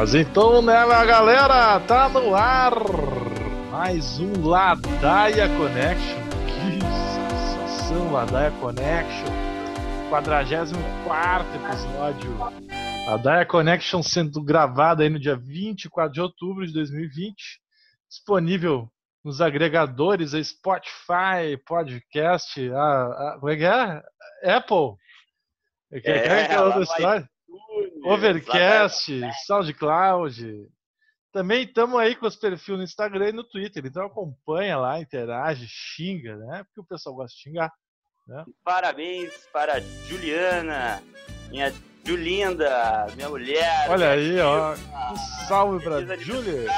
Mas então, né, galera, tá no ar mais um Ladaia Connection. Que sensação, Ladaia Connection. 44 episódio. Ladaia Connection sendo gravada aí no dia 24 de outubro de 2020. Disponível nos agregadores, a Spotify, podcast, a, a, como é que é? Apple. É, que é, é, é outra história? Overcast, SoundCloud. Também estamos aí com os perfis no Instagram e no Twitter. Então acompanha lá, interage, xinga, né? Porque o pessoal gosta de xingar. Né? Parabéns para Juliana, minha Julinda, minha mulher. Olha aí, ó. Um salve para Julia.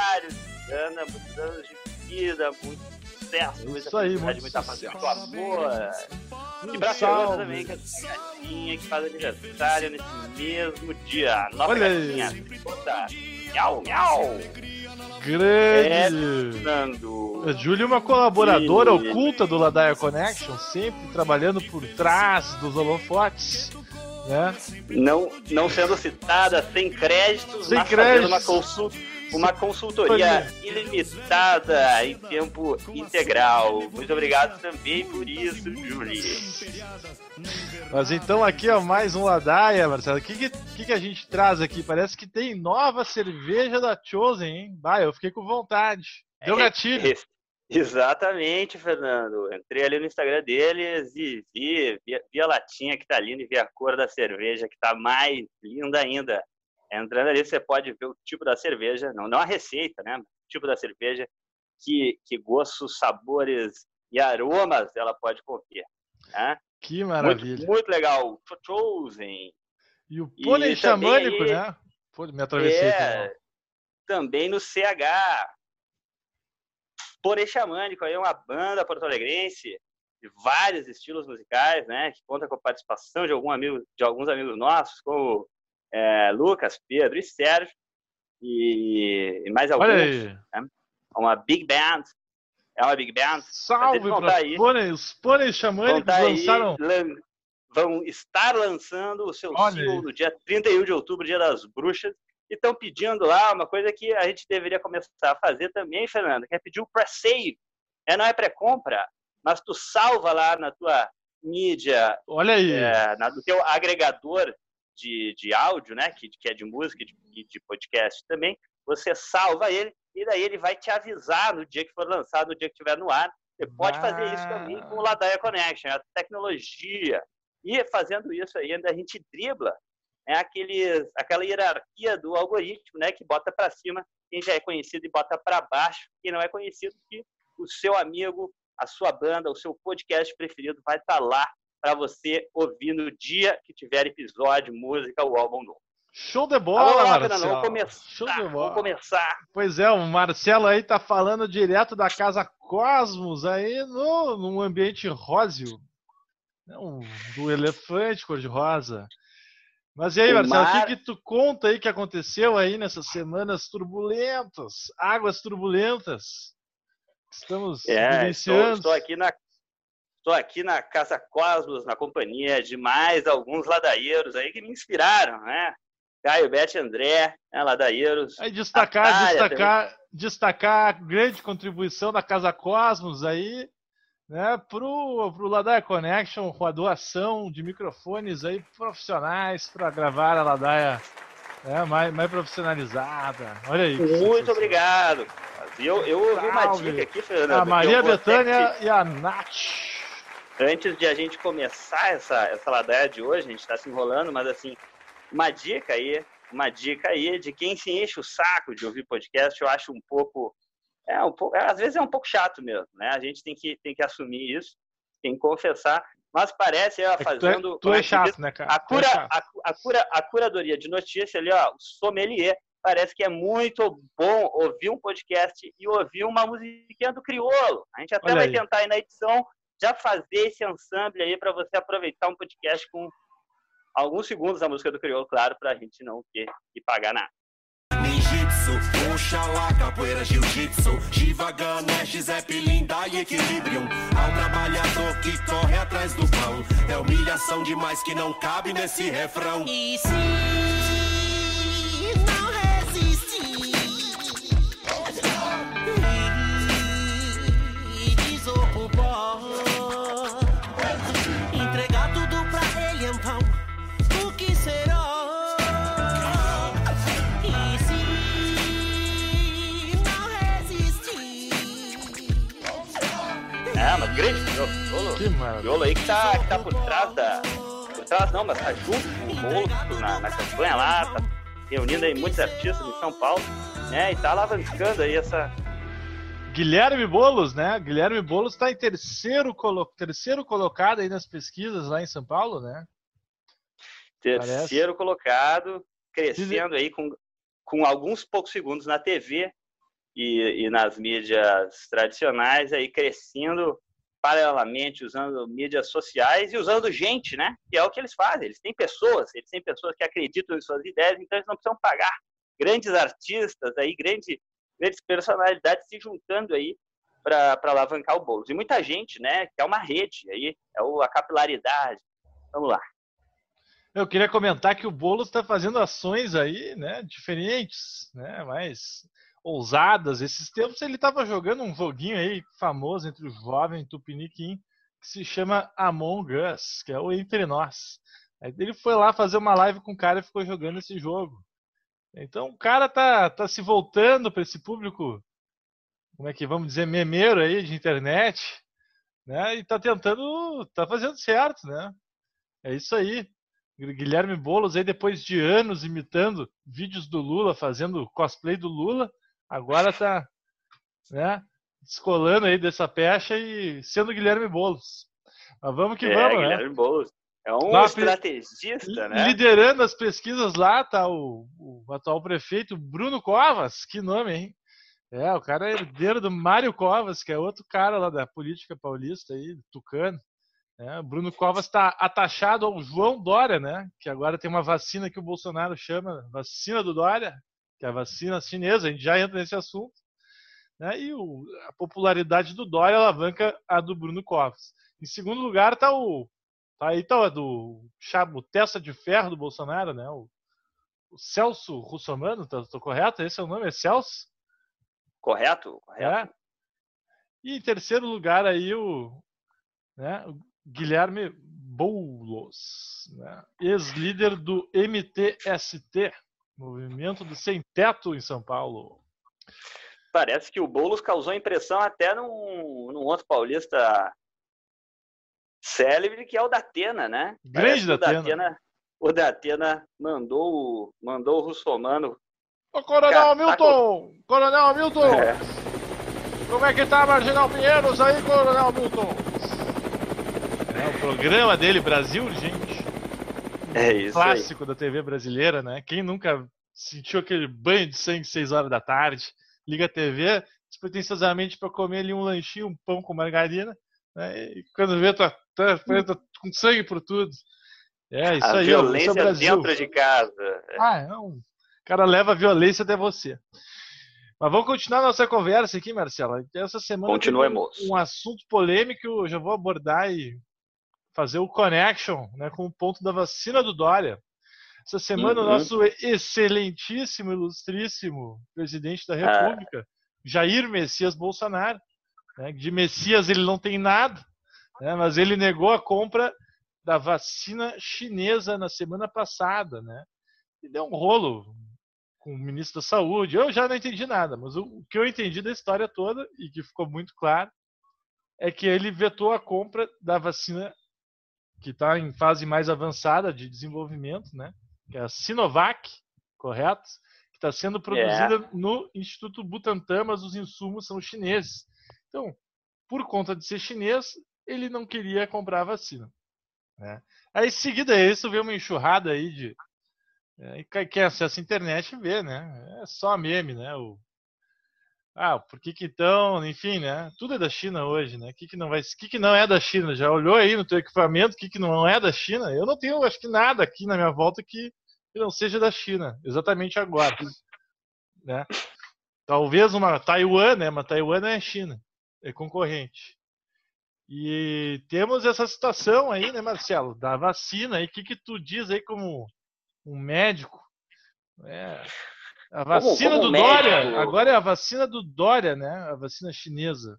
Ana, muitos anos de vida, muito sucesso, muita Isso aí, muito muita paz, muito amor. E pra Fernanda também, que é a gatinha que faz aniversário nesse mesmo dia. Nossa Olha gatinha, aí. Miau, miau. Grande! Fernando. A Júlia é uma colaboradora e... oculta do Ladaia Connection, sempre trabalhando por trás dos holofotes. Né? Não, não sendo citada, sem créditos, sem mas créditos. fazendo uma consulta uma consultoria ilimitada em tempo integral. Muito obrigado também por isso, Julie. Mas então aqui, ó, mais um Ladaia, Marcelo. O que, que, que, a gente traz aqui? Parece que tem nova cerveja da Chosen, hein? Bah, eu fiquei com vontade. Deu é, gatilho. É, exatamente, Fernando. Entrei ali no Instagram deles e vi, vi, vi a latinha que tá linda e vi a cor da cerveja que tá mais linda ainda. Entrando ali, você pode ver o tipo da cerveja, não, não a receita, né? O tipo da cerveja, que, que gostos, sabores e aromas ela pode conter. Né? Que maravilha. Muito, muito legal. Chosen. E o pônei xamânico, também, né? Me atravessei é, aqui, Também no CH. Pônei xamânico aí é uma banda porto-alegrense de vários estilos musicais, né? Que conta com a participação de, algum amigo, de alguns amigos nossos, como é, Lucas, Pedro e Sérgio, e, e mais alguns. Né? Uma big band. É uma big band. Salve para os pôneis xamânicos tá lançaram... Aí, vão estar lançando o seu Olha single aí. no dia 31 de outubro, dia das bruxas, e estão pedindo lá uma coisa que a gente deveria começar a fazer também, Fernando, que é pedir o pré-save. É, não é pré-compra, mas tu salva lá na tua mídia, Olha aí. É, na, no teu agregador de, de áudio, né, que, que é de música e de, de podcast também, você salva ele e daí ele vai te avisar no dia que for lançado, no dia que estiver no ar. Você pode fazer isso também com o Ladaia Connection, a tecnologia. E fazendo isso aí, ainda a gente dribla né, aqueles, aquela hierarquia do algoritmo, né, que bota para cima quem já é conhecido e bota para baixo quem não é conhecido, que o seu amigo, a sua banda, o seu podcast preferido vai estar tá lá para você ouvir no dia que tiver episódio, música ou álbum novo. Show de bola, Alô, Marcelo. Vamos começar. Show de bola. Vamos começar. Pois é, o Marcelo aí tá falando direto da casa Cosmos aí no num ambiente róseo. Não, do elefante cor-de-rosa. Mas e aí, o Marcelo, mar... o que, que tu conta aí que aconteceu aí nessas semanas turbulentas, águas turbulentas? Estamos é, estou, estou, aqui na Estou aqui na Casa Cosmos, na companhia de mais alguns ladaeiros aí que me inspiraram, né? Caio, Bete André, né, ladaeiros. Aí destacar, destacar, destacar a grande contribuição da Casa Cosmos aí, né, pro, pro Ladaia Connection, com a doação de microfones aí profissionais para gravar a Ladaia né, mais, mais profissionalizada. Olha aí. Muito obrigado. Eu, eu ouvi uma dica aqui, Fernando. A Maria Betânia e a Nath. Antes de a gente começar essa, essa ladaia de hoje, a gente está se enrolando, mas assim, uma dica aí, uma dica aí de quem se enche o saco de ouvir podcast, eu acho um pouco, é um pouco, às vezes é um pouco chato mesmo, né? A gente tem que, tem que assumir isso, tem que confessar, mas parece ela é fazendo. tu é, tu é chato, né, cara? A, é cura, é a, a, cura, a curadoria de notícia ali, ó, o sommelier, parece que é muito bom ouvir um podcast e ouvir uma musiquinha do criolo. A gente até Olha vai aí. tentar aí na edição já fazer esse ensemble aí para você aproveitar um podcast com alguns segundos da música do Crioulo, claro, para a gente não ter que pagar nada. Ninjitsu, Oxalá, capoeira, jiu-jitsu. Shiva, Ganesh, Zeppelin, e Equilibrium. Ao trabalhador que corre atrás do pão. É humilhação demais que não cabe nesse refrão. E se Que maravilha. Aí que tá, que tá por trás da. Por trás não, mas tá junto com o Bolo na, na campanha lá, tá reunindo aí muitos artistas em São Paulo, né? E tá alavancando aí essa, Guilherme Bolos, né? Guilherme Bolos está em terceiro, colo... terceiro colocado aí nas pesquisas lá em São Paulo, né? Terceiro Parece. colocado, crescendo aí com, com alguns poucos segundos na TV e, e nas mídias tradicionais, aí crescendo paralelamente, usando mídias sociais e usando gente, né? Que é o que eles fazem. Eles têm pessoas, eles têm pessoas que acreditam em suas ideias, então eles não precisam pagar grandes artistas aí, grandes grandes personalidades se juntando aí para alavancar o bolo. E muita gente, né, que é uma rede aí, é a capilaridade. Vamos lá. Eu queria comentar que o Boulos está fazendo ações aí, né, diferentes, né, mais ousadas. Esses tempos ele estava jogando um joguinho aí famoso entre os jovens tupiniquim que se chama Among Us, que é o Entre Nós. Ele foi lá fazer uma live com o cara e ficou jogando esse jogo. Então o cara tá, tá se voltando para esse público, como é que vamos dizer, memeiro aí de internet, né? E tá tentando, tá fazendo certo, né? É isso aí. Guilherme Boulos aí depois de anos imitando vídeos do Lula, fazendo cosplay do Lula, agora tá, né, descolando aí dessa pecha e sendo Guilherme Boulos. Mas vamos que é, vamos, Guilherme né? Guilherme Boulos. É um lá, estrategista, né? Liderando as pesquisas lá tá o, o, atual prefeito Bruno Covas, que nome, hein? É, o cara é herdeiro do Mário Covas, que é outro cara lá da política paulista aí, tucano. É, Bruno Covas está atachado ao João Dória, né? Que agora tem uma vacina que o Bolsonaro chama vacina do Dória, que é a vacina chinesa. A gente já entra nesse assunto. Né? E o, a popularidade do Dória alavanca a do Bruno Covas. Em segundo lugar está o Tá aí tá do chabo testa de ferro do Bolsonaro, né? O, o Celso Russomano, tô, correto? Esse é o nome? É Celso? Correto, correto. É. E em terceiro lugar aí o, né, o Guilherme Boulos, né, ex-líder do MTST, Movimento do Sem Teto em São Paulo. Parece que o Boulos causou impressão até num, num outro paulista célebre, que é o da Atena, né? Grande da Atena. O da Atena mandou, mandou o russomano. Ô, Coronel Hamilton! Coronel Hamilton! É. Como é que tá Marginal Pinheiros aí, Coronel Hamilton? É o programa dele, Brasil, gente. É isso. Clássico aí. da TV brasileira, né? Quem nunca sentiu aquele banho de sangue 6 horas da tarde, liga a TV despretensiosamente para comer ali um lanchinho, um pão com margarina, né? E quando vê, tá tá, tá com sangue por tudo. É, isso a aí. violência ó, é Brasil. dentro de casa. Ah, é um... O cara leva a violência até você. Mas vamos continuar nossa conversa aqui, Marcelo. Essa semana Continuemos. um assunto polêmico, eu já vou abordar e fazer o connection né, com o ponto da vacina do Dória. Essa semana uhum. o nosso excelentíssimo, ilustríssimo presidente da ah. República, ah. Jair Messias Bolsonaro, né, de Messias ele não tem nada, né? mas ele negou a compra da vacina chinesa na semana passada, né? E deu um rolo com o ministro da Saúde. Eu já não entendi nada, mas o que eu entendi da história toda e que ficou muito claro é que ele vetou a compra da vacina que está em fase mais avançada de desenvolvimento, né? Que é a Sinovac, correto? Que está sendo produzida yeah. no Instituto Butantan, mas os insumos são chineses. Então, por conta de ser chinês, ele não queria comprar a vacina. Né? Aí, em seguida isso, veio uma enxurrada aí de. É, quem acessa a internet vê, né? É só meme, né? O, ah, por que, que então, enfim, né? Tudo é da China hoje, né? O que, que não vai, que, que não é da China? Já olhou aí no teu equipamento o que, que não é da China? Eu não tenho, acho que nada aqui na minha volta que, não seja da China, exatamente agora, né? Talvez uma Taiwan, né? Mas Taiwan é China, é concorrente. E temos essa situação aí, né, Marcelo, da vacina. E o que, que tu diz aí como um médico? É, a vacina como, como do médico, Dória, agora é a vacina do Dória, né? A vacina chinesa.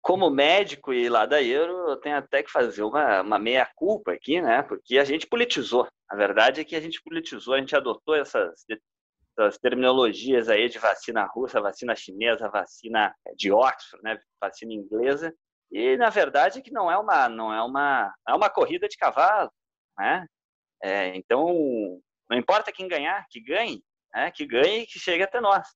Como médico e ladaieiro, eu tenho até que fazer uma, uma meia-culpa aqui, né? Porque a gente politizou. A verdade é que a gente politizou, a gente adotou essas, essas terminologias aí de vacina russa, vacina chinesa, vacina de Oxford, né? Vacina inglesa E na verdade que não é uma não é uma é uma corrida de cavalo, né? É, então não importa quem ganhar, que ganhe, né? Que ganhe e que chegue até nós.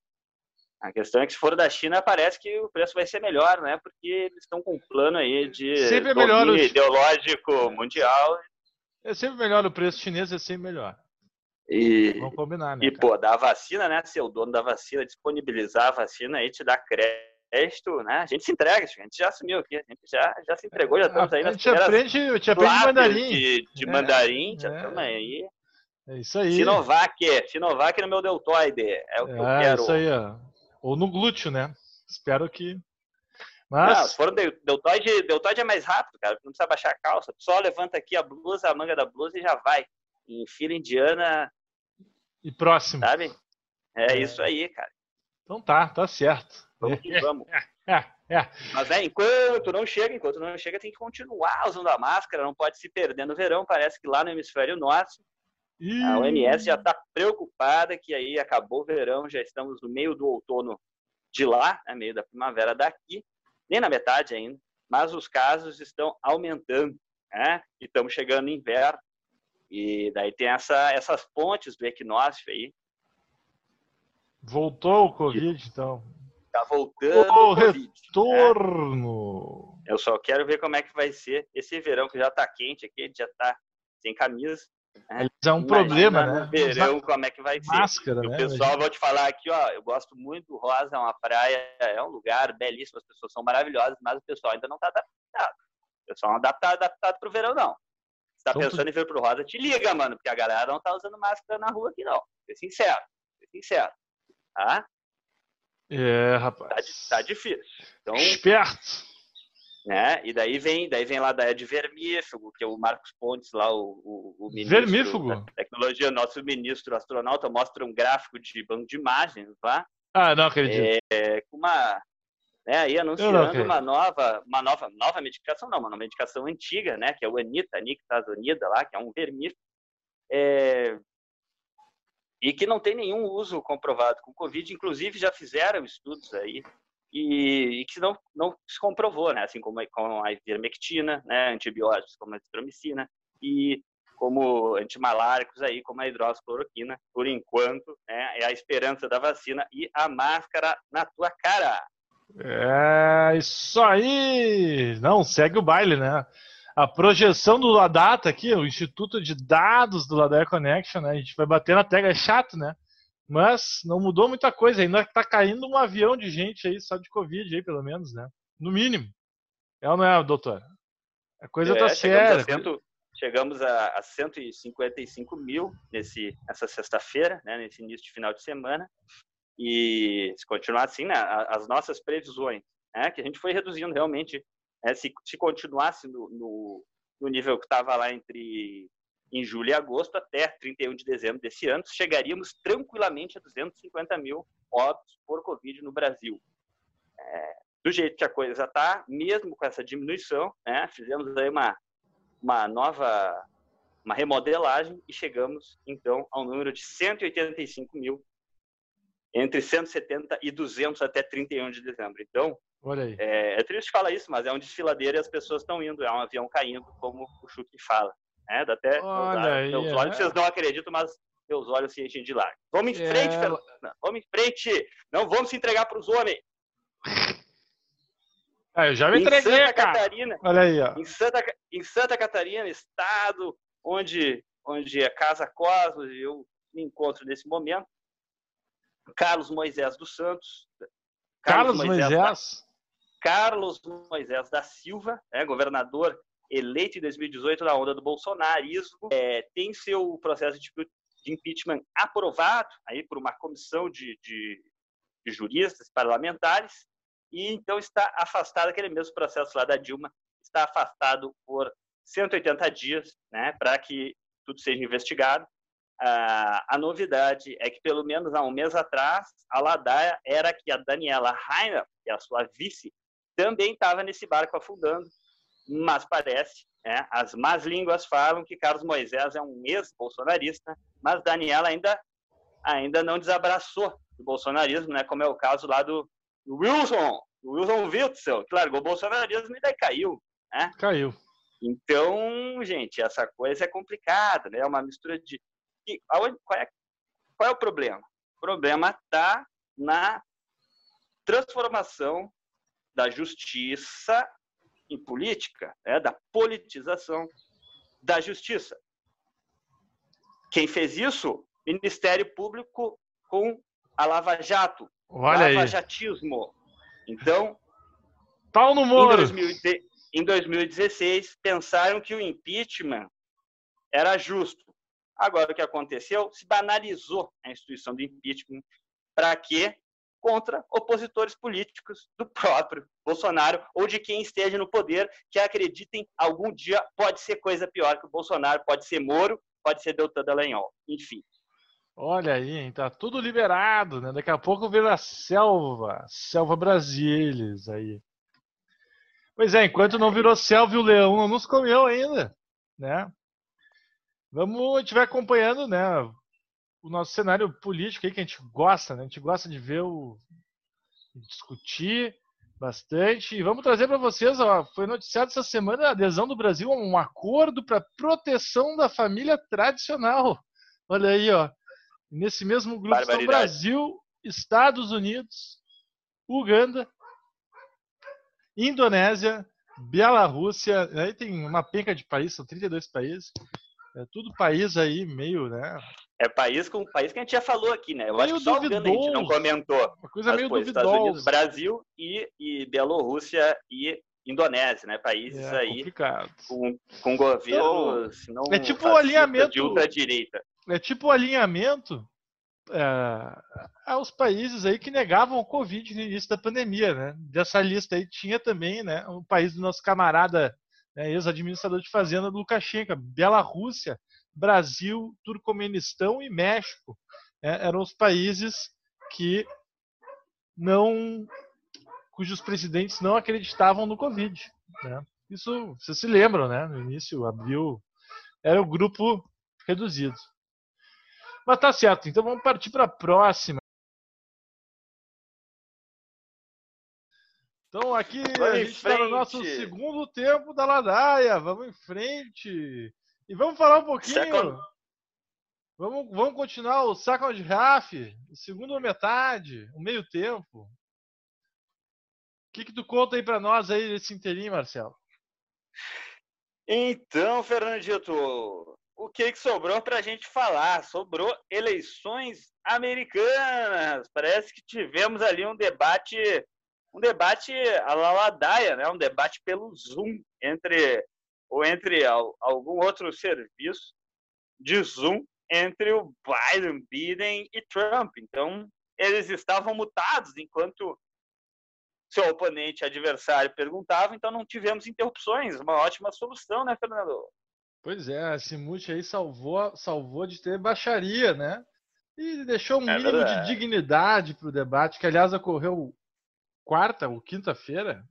A questão é que se for da China, parece que o preço vai ser melhor, né? Porque eles estão com um plano aí de sempre é melhor o... ideológico mundial. É sempre melhor o preço chinês, é sempre melhor. E, Vamos combinar, né? E, pô, da vacina, né? Ser o dono da vacina, disponibilizar a vacina aí, te dá crédito, né? A gente se entrega, a gente já assumiu aqui, a gente já, já se entregou, já estamos aí nas primeiras aprende, te aprende mandarim. De, de é, mandarim, já estamos é. aí. É isso aí. Sinovac, Sinovac no meu deltoide, é o que é, eu quero. isso aí, ó. Ou no glúteo, né? Espero que. Mas... Não, se for deltoide, deltoide é mais rápido, cara. Não precisa baixar a calça. Só levanta aqui a blusa, a manga da blusa e já vai. Em fila indiana. E próximo. Sabe? É, é. isso aí, cara. Então tá, tá certo. Vamos que vamos. É, é. Mas é, enquanto não chega, enquanto não chega, tem que continuar usando a máscara, não pode se perder no verão. Parece que lá no hemisfério norte a OMS já está preocupada que aí acabou o verão, já estamos no meio do outono de lá, né, meio da primavera daqui, nem na metade ainda, mas os casos estão aumentando, né? E estamos chegando no inverno. E daí tem essa, essas pontes do equinócio aí. Voltou o Covid, então. Tá voltando o, o COVID, retorno. Né? Eu só quero ver como é que vai ser esse verão que já está quente aqui, já está sem camisa. É, é um problema, né? verão, como é que vai ser. Máscara, o né? pessoal, vou te falar aqui, ó, eu gosto muito do Rosa, é uma praia, é um lugar belíssimo, as pessoas são maravilhosas, mas o pessoal ainda não está adaptado. O pessoal não está adaptado para o verão, não. Se tá então, pensando tu... em vir pro Rosa, te liga, mano, porque a galera não tá usando máscara na rua aqui, não. Ser sincero, ser sincero. Tá? É, rapaz. Tá, tá difícil. Então, Esperto né? E daí vem, daí vem lá da Ed Vermífugo, que é o Marcos Pontes lá, o, o, o ministro Vermífugo. da tecnologia, nosso ministro astronauta, mostra um gráfico de banco de imagens lá. Ah, não acredito. É, com uma, né, aí anunciando uma nova, uma nova, nova medicação, não, uma medicação antiga, né, que é o Anita, Nictazonida lá, que é um vermífugo, é, e que não tem nenhum uso comprovado com Covid, inclusive já fizeram estudos aí e, e, que não, não se comprovou, né? assim como, com a ivermectina, né? antibióticos como a estromicina e como antimaláricos aí, como a hidroxicloroquina, por enquanto, né? é a esperança da vacina e a máscara na tua cara. É isso aí! Não, segue o baile, né? A projeção do Ladata aqui, o Instituto de Dados do Ladar Connection, né? A gente vai bater na tecla, é chato, né? Mas não mudou muita coisa, ainda está caindo um avião de gente aí, só de Covid aí, pelo menos, né? No mínimo. É ou não é, doutor? A coisa está é, séria. Cento, chegamos a, a 155 mil nesse, nessa sexta-feira, né, nesse início de final de semana. E se continuar assim, né, as nossas previsões, né, que a gente foi reduzindo realmente, né, se, se continuasse no, no, no nível que estava lá entre em julho e agosto, até 31 de dezembro desse ano, chegaríamos tranquilamente a 250 mil óbitos por Covid no Brasil. É, do jeito que a coisa está, mesmo com essa diminuição, né, fizemos aí uma, uma nova uma remodelagem e chegamos, então, ao número de 185 mil, entre 170 e 200 até 31 de dezembro. Então, é, é, triste falar isso, mas é um desfiladeiro e as pessoas estão indo, é um avião caindo, como o Chuck fala. É, dá até. Olha aí, meus olhos, é. vocês não acreditam, mas meus olhos se enchem de lágrimas. Vamos em frente, é... Vamos em frente. Não vamos se entregar para os homens. Ah, eu já me entreguei, Santa cara. Catarina, Olha aí, ó. Em Santa, em Santa Catarina, estado onde, onde é Casa Cosmos, eu me encontro nesse momento. Carlos Moisés dos Santos. Carlos, Carlos Moisés? Moisés? Da, Carlos Moisés da Silva, é, governador eleito em 2018 na onda do bolsonarismo, é, tem seu processo de, de, impeachment aprovado aí por uma comissão de, de, de juristas parlamentares e então está afastado aquele mesmo processo lá da Dilma está afastado por 180 dias, né, para que tudo seja investigado. A novidade é que, pelo menos há um mês atrás, a ladaia era que a Daniela Rainer, que é a sua vice, também estava nesse barco afundando mas parece, né, as más línguas falam que Carlos Moisés é um ex-bolsonarista, mas Daniela ainda, ainda não desabraçou do bolsonarismo, né, como é o caso lá do Wilson, Wilson Witzel, que largou o bolsonarismo e daí caiu. Né? Caiu. Então, gente, essa coisa é complicada, né? É uma mistura de. E aonde, qual, é, qual é o problema? O problema está na transformação da justiça em política, né? da politização da justiça. Quem fez isso? Ministério Público com a Lava Jato. Olha Lava aí. Jatismo. Então, Pau no Moro. 2000 em 2016, pensaram que o impeachment era justo. Agora, o que aconteceu? Se banalizou a instituição do impeachment. Para quê? Contra opositores políticos do próprio Bolsonaro ou de quem esteja no poder, que acreditem algum dia pode ser coisa pior que o Bolsonaro, pode ser Moro, pode ser Deltan Dallagnol. Enfim. Olha aí, tá tudo liberado, né? Daqui a pouco vira selva, selva Brasilis aí. Pois é, enquanto não virou selva e o leão não nos comeu ainda, né? Vamos, a gente vai acompanhando, né? O nosso cenário político aí que a gente gosta, né? A gente gosta de ver o discutir bastante e vamos trazer para vocês, ó, foi noticiado essa semana a adesão do Brasil a um acordo para proteção da família tradicional. Olha aí, ó. Nesse mesmo grupo estão. Brasil, Estados Unidos, Uganda, Indonésia, Bielorrússia, aí tem uma penca de países, são 32 países. É tudo país aí meio, né? É país com país que a gente já falou aqui, né? Eu Meio acho que só o Uganda a gente não duvidoso. comentou. Uma coisa Mas, meio pô, Estados Unidos, duvidosa. Brasil e, e Bielorrússia e Indonésia, né? Países É aí complicado. com, com governos não é tipo o alinhamento- de ultradireita. É tipo o alinhamento é, aos países aí que negavam o Covid no início da pandemia, né? Dessa lista aí tinha também, né, o país do nosso camarada, né, ex-administrador de fazenda do Lukashenko, Bielorrússia, Brasil, Turcomenistão e México. né, eram os países que não cujos presidentes não acreditavam no Covid. né? Isso vocês se lembram, né? No início, abril, era o grupo reduzido. Mas tá certo, então vamos partir para a próxima. Então aqui Vamos a gente está no nosso segundo tempo da ladaia. Vamos em frente. E vamos falar um pouquinho. Second- Vamos, vamos continuar o Second Half, segunda metade, o meio tempo. O que, que tu conta aí para nós aí desse inteirinho, Marcelo? Então, Fernandito, o que, que sobrou para a gente falar? Sobrou eleições americanas. Parece que tivemos ali um debate, um debate la ladaia, né? um debate pelo Zoom entre ou entre al- algum outro serviço de Zoom entre o Biden, Biden e Trump. Então, eles estavam mutados enquanto seu oponente, adversário, perguntava, então não tivemos interrupções. Uma ótima solução, né, Fernando? Pois é, esse mute aí salvou, salvou de ter baixaria, né? E deixou um É mínimo de verdade. dignidade para o debate, que aliás ocorreu quarta ou quinta-feira.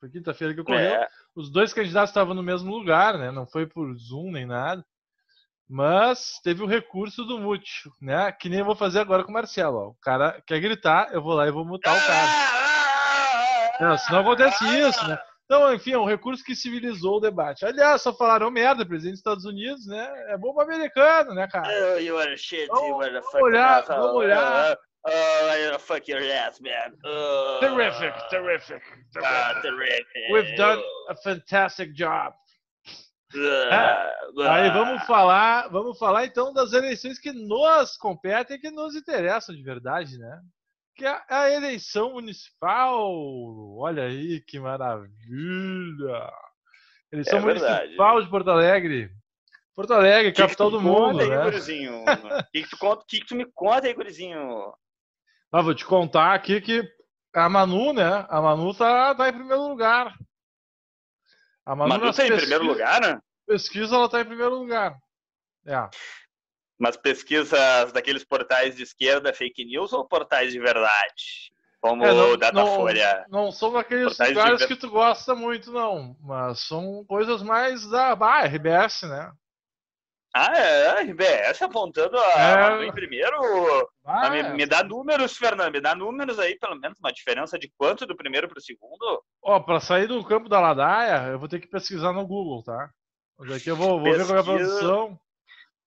Foi quinta-feira que ocorreu. É, Os dois candidatos estavam no mesmo lugar, né? Não foi por Zoom nem nada. Mas teve o recurso do mute, né? Que nem eu vou fazer agora com o Marcelo. Ó. O cara quer gritar, eu vou lá e vou mutar o cara. Não, senão acontece isso, né? Então, enfim, é um recurso que civilizou o debate. Aliás, só falaram merda, presidente dos Estados Unidos, né? É bom pro americano, né, cara? Oh, you are shit, Vamos- you are vamos olhar, vamos olhar. Oh, oh, I wanna fuck your ass, man. Oh, Terrific, terrific, Ah, terrific. terrific. We've done a fantastic job. Ah, Aí ah. vamos falar, vamos falar então das eleições que nos competem, que nos interessam de verdade, né? Que é a eleição municipal. Olha aí que maravilha! Eleição É verdade. municipal de Porto Alegre. Porto Alegre, Que que capital tu do mundo, conta né? O que, que tu conta? que, que tu me conta aí, gurizinho? Ah, vou te contar aqui que a Manu, né? A Manu tá, tá em primeiro lugar. A Manu, Manu tá em primeiro lugar, né? Pesquisa, ela tá em primeiro lugar. É. Mas pesquisas daqueles portais de esquerda, fake news ou portais de verdade? Como É, não- o Datafolha. Não são aqueles Portais de lugares ver- que tu gosta muito, não. Mas são coisas mais da RBS, né? Ah, é, RBS apontando a é... em primeiro. Ah, me, me, dá números, Fernando, me dá números aí, pelo menos, uma diferença de quanto do primeiro para o segundo? Ó, para sair do campo da Ladaia, eu vou ter que pesquisar no Google, tá? Mas aqui eu vou, vou ver qual é a produção.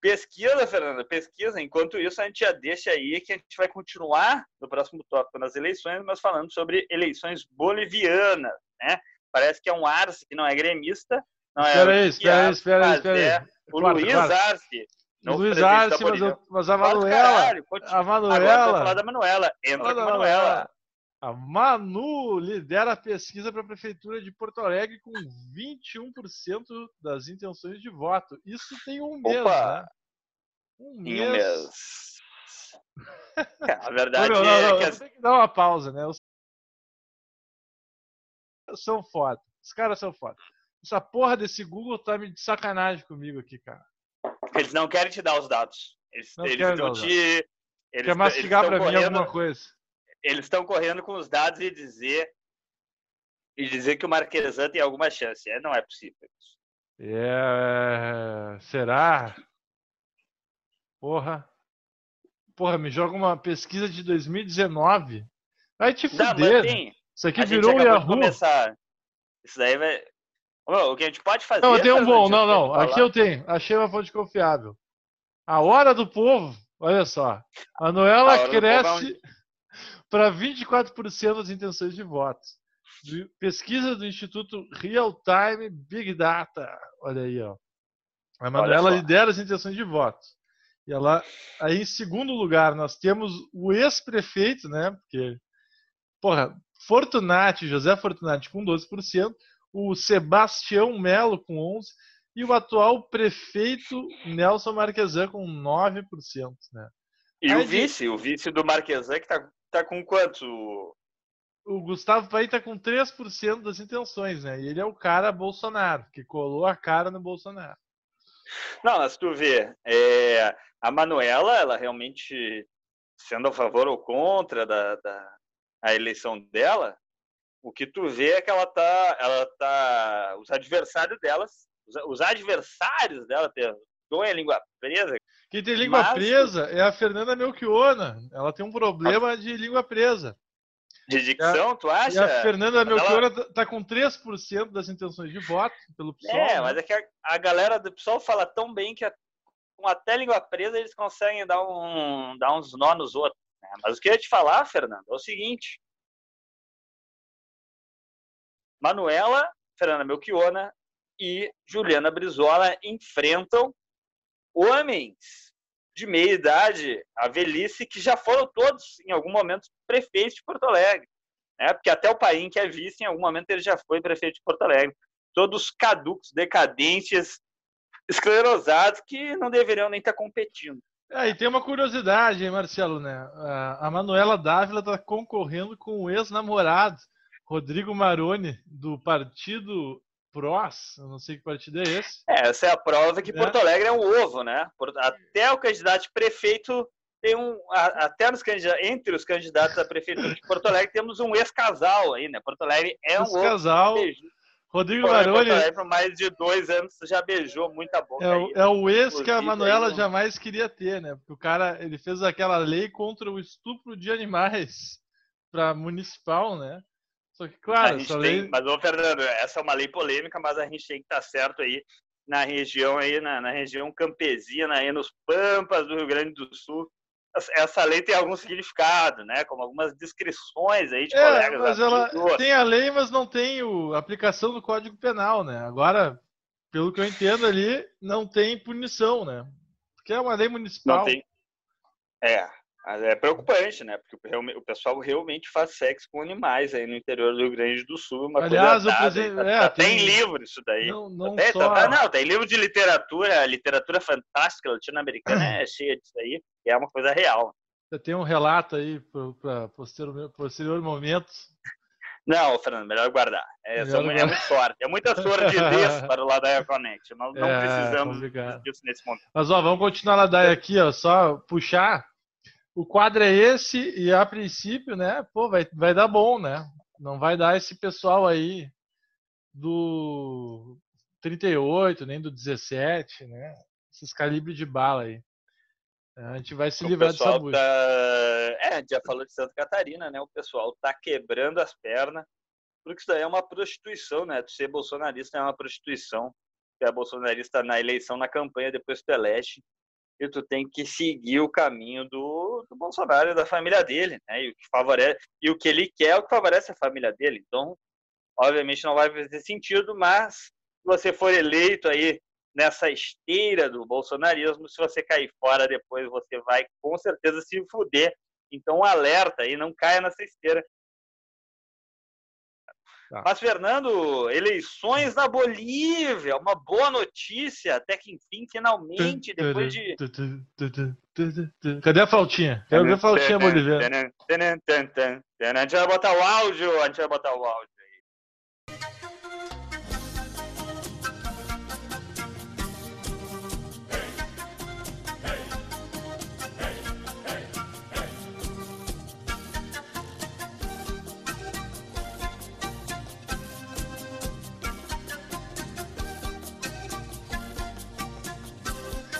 Pesquisa, Fernanda, pesquisa. Enquanto isso, a gente já deixa aí que a gente vai continuar no próximo tópico nas eleições, mas falando sobre eleições bolivianas, né? Parece que é um Arce que não é gremista. Não é espera aí, espera aí, espera aí, espera aí. É o claro, Luiz claro. Arce. O Luiz Arce, mas, eu, mas a Manuela. a Manuela. Agora da Manuela. Entra com a Manuela. A Manu lidera a pesquisa para a Prefeitura de Porto Alegre com 21% das intenções de voto. Isso tem um mês, Opa. né? Um mês. Um mês. É, a verdade não, não, é não, que... As... Tem que dar uma pausa, né? Os... São foda. Os caras são foda. Essa porra desse Google tá me de sacanagem comigo aqui, cara. Eles não querem te dar os dados. Eles não, eles te. Eles, Quer mastigar para mim alguma coisa. Eles estão correndo com os dados e dizer e dizer que o Marquesan tem alguma chance. É, não é possível isso. É... Será? Porra. Porra, me joga uma pesquisa de 2019. Vai te fuder. Não, Isso aqui virou o Yahoo. Isso daí vai. O que a gente pode fazer. Não, eu tenho um bom. Não, não. Aqui eu tenho. Achei uma fonte confiável. A hora do povo. Olha só. Manuela cresce para 24% das intenções de votos. Pesquisa do Instituto Real Time Big Data. Olha aí, ó. A Manuela lidera as intenções de votos. E ela, aí em segundo lugar, nós temos o ex-prefeito, né? Porque, porra, Fortunati, José Fortunati com 12%, o Sebastião Melo com 11% e o atual prefeito Nelson Marquesan com 9%. Né? E Aí, o vice, o vice do Marquesan que tá, tá com quanto? O Gustavo Paim tá com 3% das intenções, né? E ele é o cara Bolsonaro, que colou a cara no Bolsonaro. Não, mas tu vê, é, a Manuela, ela realmente, sendo a favor ou contra da, da a eleição dela, o que tu vê é que ela tá, ela tá, os adversários delas, os, os adversários dela, tem a língua presa. Quem tem língua mas... presa é a Fernanda Melchiona. Ela tem um problema de língua presa. De dicção, a, tu acha? E a Fernanda Melchiona ela... tá com 3% das intenções de voto pelo PSOL. É, né? mas é que a, a, galera do PSOL fala tão bem que com até língua presa eles conseguem dar, um, dar uns nó nos outros. Né? Mas o que eu ia te falar, Fernando, é o seguinte. Manuela, Fernanda Melchiona e Juliana Brizola enfrentam homens de meia idade, a velhice, que já foram todos, em algum momento, prefeitos de Porto Alegre. Né? Porque até o Paim, que é vice, em algum momento ele já foi prefeito de Porto Alegre. Todos caducos, decadentes, esclerosados, que não deveriam nem estar competindo. É, e tem uma curiosidade, hein, Marcelo, né? A Manuela Dávila está concorrendo com o ex-namorado Rodrigo Maroni, do partido PROS, eu não sei que partido é esse. É, essa é a prova que é. Porto Alegre é um ovo, né? Até o candidato de prefeito tem um. Até nos candidatos, entre os candidatos a prefeitura de Porto Alegre temos um ex-casal aí, né? Porto Alegre é um ex-casal. Rodrigo Maroni. Por mais de dois anos já beijou muita boca. É, aí, é o ex que a Manuela aí, jamais queria ter, né? Porque o cara ele fez aquela lei contra o estupro de animais para municipal, né? Só que, claro, essa lei... tem, mas, ô, Fernando, essa é uma lei polêmica, mas a gente tem que estar tá certo aí na região aí, na, na região campesina, aí nos Pampas do Rio Grande do Sul. Essa lei tem algum significado, né? Como algumas descrições aí de é, colegas. Mas ela tem a lei, mas não tem o, a aplicação do Código Penal, né? Agora, pelo que eu entendo ali, não tem punição, né? Porque é uma lei municipal. Não tem. É, é preocupante, né? Porque o pessoal realmente faz sexo com animais aí no interior do Rio Grande do Sul. Uma Aliás, coisa dada, presente... é, tá, tem... tem livro isso daí. Não, não, tem, só... tá, não, tem livro de literatura, literatura fantástica latino-americana é cheia disso aí, é uma coisa real. Você tem um relato aí para posterior, posterior momento? Não, Fernando, melhor guardar. É, melhor guardar. é muito sorte. É muita sordidez para o Ladaia Connect. Nós não é, precisamos disso nesse momento. Mas ó, vamos continuar Ladaia aqui, ó, só puxar o quadro é esse e a princípio, né, pô, vai, vai dar bom, né? Não vai dar esse pessoal aí do 38, nem do 17, né? esses calibres de bala aí. A gente vai se o livrar dessa bucha. Tá... É, a gente já falou de Santa Catarina, né? O pessoal tá quebrando as pernas, porque isso daí é uma prostituição, né? Tu ser bolsonarista é uma prostituição. Tu é bolsonarista na eleição, na campanha, depois tu elege e tu tem que seguir o caminho do, do Bolsonaro e da família dele, né? E o que favorece e o que ele quer é o que favorece a família dele. Então, obviamente não vai fazer sentido, mas se você for eleito aí nessa esteira do bolsonarismo, se você cair fora depois, você vai com certeza se fuder. Então, alerta aí, não caia nessa esteira. Tá. Mas, Fernando, eleições na Bolívia, uma boa notícia, até que enfim, finalmente, depois de. Cadê a flautinha? Quero ver a flautinha boliviana. A gente vai botar o áudio, a gente vai botar o áudio.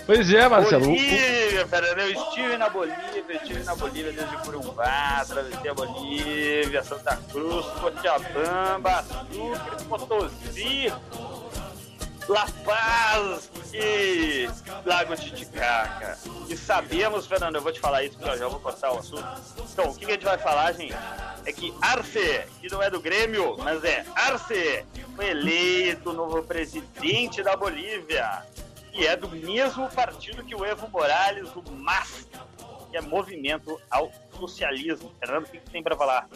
Pois é, Marcelo. Bolívia, Fernando, eu estive na Bolívia, estive na Bolívia desde Curumbá, atravessei a Bolívia, Santa Cruz, Cochabamba, Sucre, Potosí, La Paz e Lago Titicaca. E sabemos, Fernando, eu vou te falar isso, porque eu já vou cortar o assunto. Então, o que a gente vai falar, gente? É que Arce, que não é do Grêmio, mas é Arce, foi eleito novo presidente da Bolívia que é do mesmo partido que o Evo Morales, o MAS, que é Movimento ao Socialismo. Fernando, o que, tem para falar?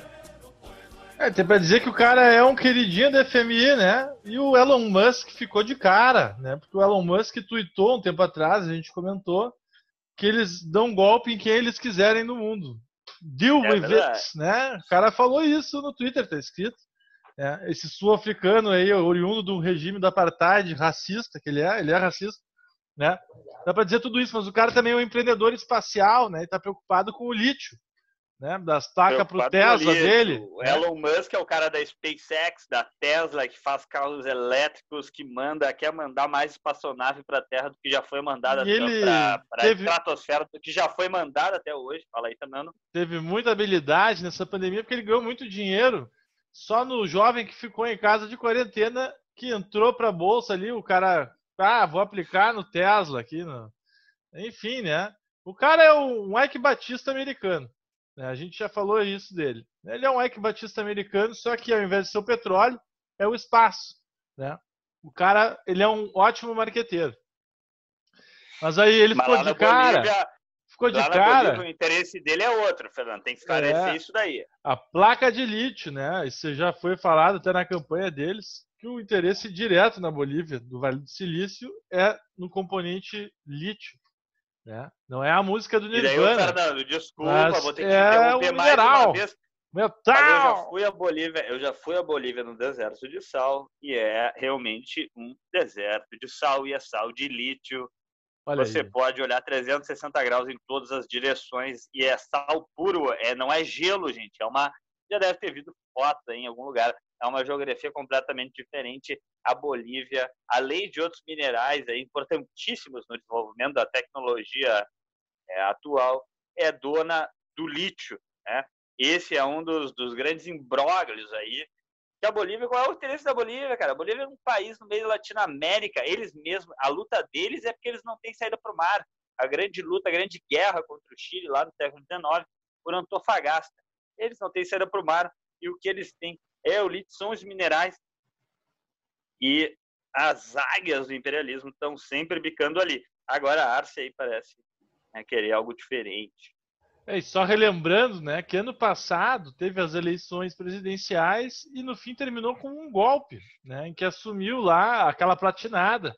É, tem para dizer que o cara é um queridinho da FMI, né? E o Elon Musk ficou de cara, né? Porque o Elon Musk tweetou um tempo atrás, a gente comentou, que eles dão golpe em quem eles quiserem no mundo. Deal é with verdade. it, né? O cara falou isso no Twitter, tá escrito. É, esse sul-africano aí, oriundo do regime do apartheid racista, que ele é, ele é racista, né? Dá para dizer tudo isso, mas o cara também é um empreendedor espacial, né? E tá preocupado com o lítio, né? Das tacas pro Tesla dele. O Elon Musk é o cara da SpaceX, da Tesla, que faz carros elétricos, que manda, quer mandar mais espaçonave para a Terra do que já foi mandada para a estratosfera, do que já foi mandada até hoje. Fala aí, Fernando. Teve muita habilidade nessa pandemia porque ele ganhou muito dinheiro só no jovem que ficou em casa de quarentena, que entrou para a bolsa ali, o cara, ah, vou aplicar no Tesla aqui, no... enfim, né? O cara é um Ike Batista americano. Né? A gente já falou isso dele. Ele é um Ike Batista americano, só que ao invés de ser o petróleo, é o espaço. Né? O cara, ele é um ótimo marqueteiro. Mas aí ele ficou de cara. Bolívia, ficou de cara. Bolívia, o interesse dele é outro, Fernando. Tem que esclarecer é, isso daí. A placa de lítio, né? Isso já foi falado até na campanha deles, que o interesse direto na Bolívia, do Vale do Silício, é no componente lítio. Né? Não é a música do Nirvana. E daí, Fernando, desculpa, vou ter que é interromper mais uma vez. Metal. eu já fui a Bolívia, eu já fui a Bolívia no deserto de sal e é realmente um deserto de sal e é sal de lítio Olha você aí. pode olhar 360 graus em todas as direções e é sal puro, é, não é gelo, gente. É uma. Já deve ter visto foto em algum lugar. É uma geografia completamente diferente. A Bolívia, além de outros minerais aí, importantíssimos no desenvolvimento da tecnologia é, atual, é dona do lítio. Né? Esse é um dos, dos grandes imbróglios aí que a Bolívia, qual é o interesse da Bolívia, cara? A Bolívia é um país no meio da Latinoamérica, eles mesmos, a luta deles é porque eles não têm saída para o mar. A grande luta, a grande guerra contra o Chile lá no século XIX, por Antofagasta. Eles não têm saída para o mar e o que eles têm é o lítio, são os minerais e as águias do imperialismo estão sempre bicando ali. Agora a Arce aí parece né, querer algo diferente. É, e só relembrando, né, que ano passado teve as eleições presidenciais e no fim terminou com um golpe, né, em que assumiu lá aquela platinada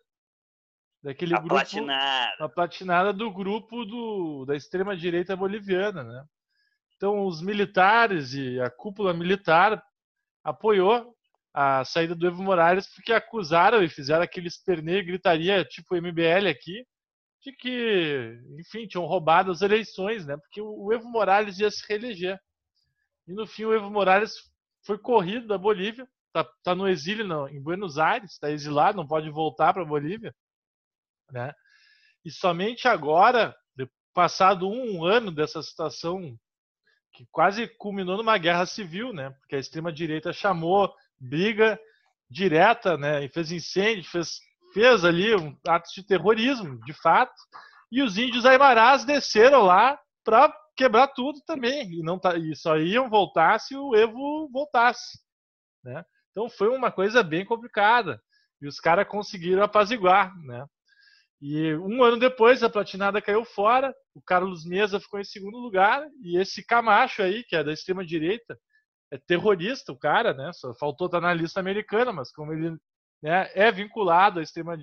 daquele a grupo, platinada. a platinada do grupo do, da extrema direita boliviana, né? Então os militares e a cúpula militar apoiou a saída do Evo Morales porque acusaram e fizeram aquele esperneio gritaria tipo MBL aqui de que, enfim, tinham roubado as eleições, né? Porque o Evo Morales ia se reeleger. E no fim o Evo Morales foi corrido da Bolívia, tá, tá no exílio não, em Buenos Aires, está exilado, não pode voltar para a Bolívia, né? E somente agora, passado um ano dessa situação que quase culminou numa guerra civil, né? Porque a extrema direita chamou briga direta, né? E fez incêndio, fez, fez ali um ato de terrorismo, de fato. E os índios aimarás desceram lá para quebrar tudo também e não tá, e só iam voltar se o Evo voltasse, né? Então foi uma coisa bem complicada e os caras conseguiram apaziguar, né? E um ano depois a platinada caiu fora, o Carlos Mesa ficou em segundo lugar e esse Camacho aí, que é da extrema direita, é terrorista o cara, né? Só faltou estar na lista americana, mas como ele né, é vinculado à extrema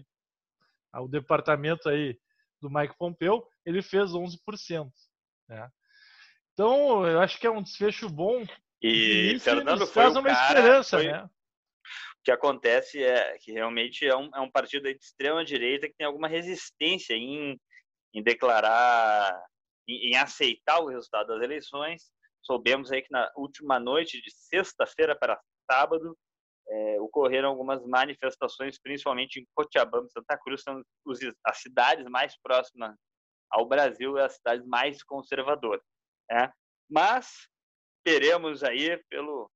ao departamento aí do Mike Pompeu, ele fez 11%, né? Então, eu acho que é um desfecho bom. E, e Fernando foi uma cara, esperança, foi... né? O que acontece é que realmente é um, é um partido de extrema direita que tem alguma resistência em, em declarar, em, em aceitar o resultado das eleições. Soubemos aí que na última noite de sexta-feira para sábado é, ocorreram algumas manifestações, principalmente em Cochabamba, Santa Cruz, são os, as cidades mais próximas ao Brasil e as cidades mais conservadoras. Né? Mas teremos aí pelo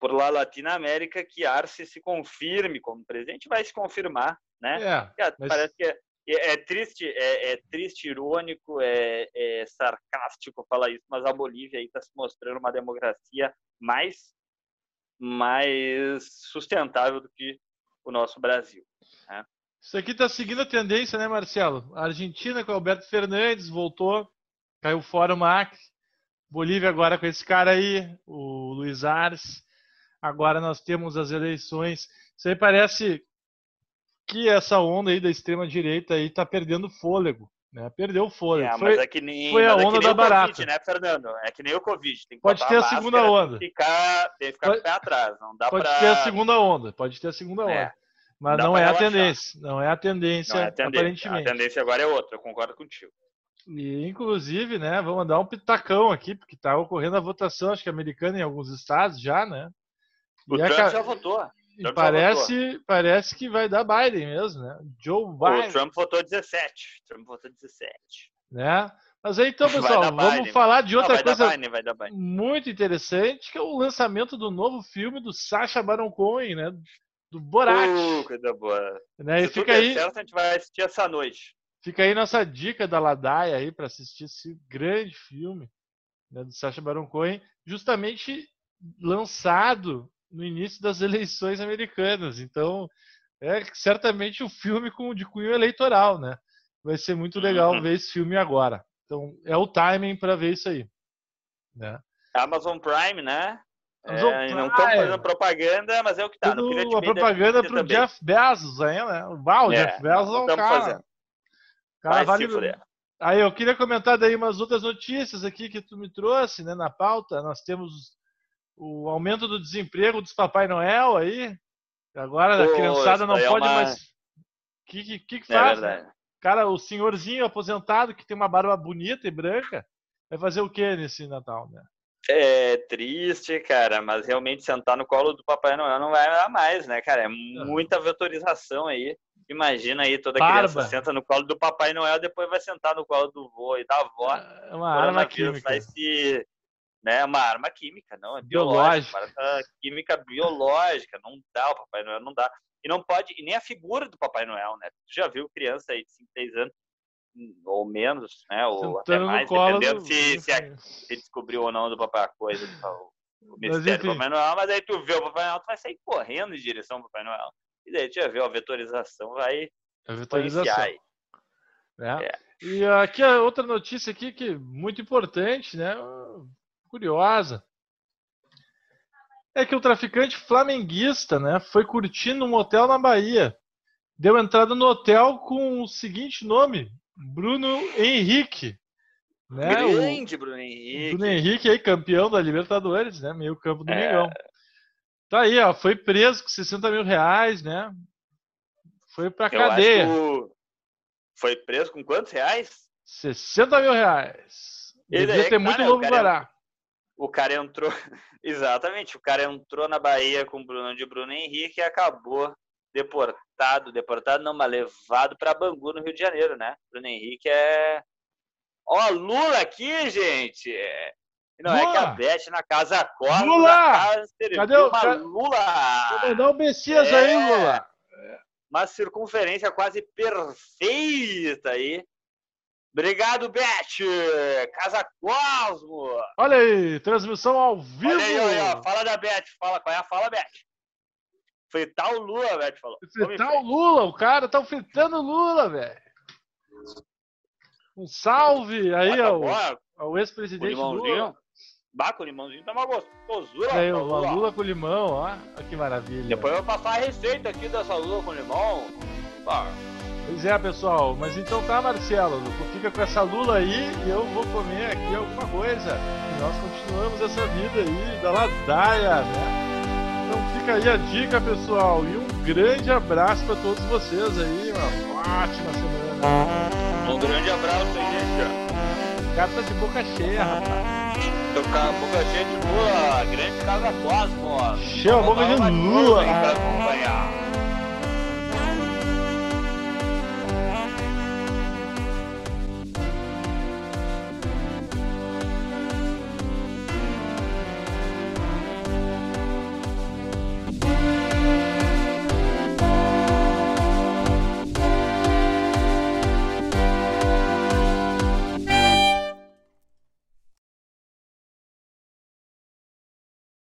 por lá Latinoamérica que Arce se confirme como presidente, vai se confirmar, né? É, mas... Parece que é, é, é triste, é, é, triste, irônico, é, é, sarcástico falar isso, mas a Bolívia está se mostrando uma democracia mais mais sustentável do que o nosso Brasil. Né? Isso aqui está seguindo a tendência, né, Marcelo? A Argentina com o Alberto Fernandes voltou caiu fora o Macri. Bolívia agora com esse cara aí, o Luiz Arce. Agora nós temos as eleições. Isso aí parece que essa onda aí da extrema direita aí tá perdendo fôlego. Né? Perdeu o fôlego. É, foi, é que nem, foi a é onda da barata. COVID, né, Fernando? É que nem o Covid. pode ter a segunda onda. Tem que ficar, tem que ficar pode, pé atrás. Não dá pode pra... ter a segunda onda. Pode ter a segunda é, onda. Mas não, não é a tendência. Não é a tendência, não é a tendência, aparentemente. A tendência agora é outra, eu concordo contigo. E, inclusive, né, vamos dar um pitacão aqui, porque está ocorrendo a votação, acho que americana em alguns estados já, né? O e Trump a... já votou. E parece, parece que vai dar Biden mesmo, né? Joe Biden. O Trump votou 17. Trump votou 17. Né? Mas aí então, pessoal, vamos Biden. falar de outra Não, coisa Biden, muito interessante, que é o lançamento do novo filme do Sacha Baron Cohen, né? Do Borat. Uh, coisa boa. Né? E fica aí... certo, a gente vai assistir essa noite. Fica aí nossa dica da Ladaia aí para assistir esse grande filme né, do Sacha Baron Cohen, justamente lançado no início das eleições americanas. Então, é certamente um filme com de cunho eleitoral, né? Vai ser muito legal uhum. ver esse filme agora. Então, é o timing para ver isso aí. Né? Amazon Prime, né? Amazon é, Prime. Não estão fazendo propaganda, mas é o que tá. Tudo a propaganda para o Jeff Bezos aí, né? Uau, o é, Jeff Bezos é um cara. Fazendo. Cara, vale... Aí eu queria comentar daí umas outras notícias aqui que tu me trouxe, né, na pauta. Nós temos o aumento do desemprego dos Papai Noel aí. Agora Pô, a criançada não é pode é uma... mais. O que, que, que, que é faz? É né? Cara, o senhorzinho aposentado que tem uma barba bonita e branca, vai fazer o que nesse Natal, né? É triste, cara, mas realmente sentar no colo do Papai Noel não vai dar mais, né, cara? É muita vetorização aí. Imagina aí toda Barba. criança senta no colo do Papai Noel, depois vai sentar no colo do vô e da avó. É uma arma química. Vai se, né, uma arma química, não, é biológica. biológica. Química biológica, não dá, o Papai Noel não dá. E não pode, e nem a figura do Papai Noel, né? Tu já viu criança aí de 5, 6 anos, ou menos, né? Ou Sentando até mais, dependendo do... se, se, é, se, descobriu ou não do Papai Coisa, o, o mistério do Papai Noel, mas aí tu vê o Papai Noel, tu vai sair correndo em direção ao Papai Noel. E daí tu já viu, a vetorização vai a vetorização. Aí. É. É. E aqui a outra notícia aqui que é muito importante, né? Curiosa. É que o traficante flamenguista, né, foi curtindo um hotel na Bahia. Deu entrada no hotel com o seguinte nome: Bruno Henrique. Né? Grande o, Bruno Henrique. Bruno Henrique aí, campeão da Libertadores, né? Meio campo do é. Mengão. Tá aí, ó, foi preso com 60 mil reais, né? Foi pra cadeia. Foi preso com quantos reais? 60 mil reais. Ele Devia ter tá, muito novo Guará. O cara entrou, exatamente, o cara entrou na Bahia com o Bruno de Bruno Henrique e acabou deportado, deportado não, mas levado para Bangu, no Rio de Janeiro, né? Bruno Henrique é. Ó, Lula aqui, gente! Não Lula. é que a Beth na casa Costa. Lula! Cadê o uma Lula? Vou mandar o Messias é. aí, Lula. Uma circunferência quase perfeita aí. Obrigado, Beth! Casa Cosmo! Olha aí, transmissão ao vivo! Olha aí, olha, fala da Beth, fala qual é a fala, Beth. Fritar o Lula, Beth falou. Fritar o Lula, o cara tá fritando o Lula, velho. Um salve aí ao, ao ex-presidente Lula. Bah, com limãozinho tá uma gostosura. Aí, uma lula com limão, ó. Que maravilha. Depois eu vou passar a receita aqui dessa lula com limão. Bah. Pois é, pessoal. Mas então tá, Marcelo. Fica com essa lula aí e eu vou comer aqui alguma coisa. E nós continuamos essa vida aí da ladaia, né? Então fica aí a dica, pessoal. E um grande abraço para todos vocês aí. Uma ótima semana. Um grande abraço aí, gente. O cara tá de boca cheia, rapaz. Tô com a boca cheia de lula, grande casa Cosmos. Cheia a boca de lula.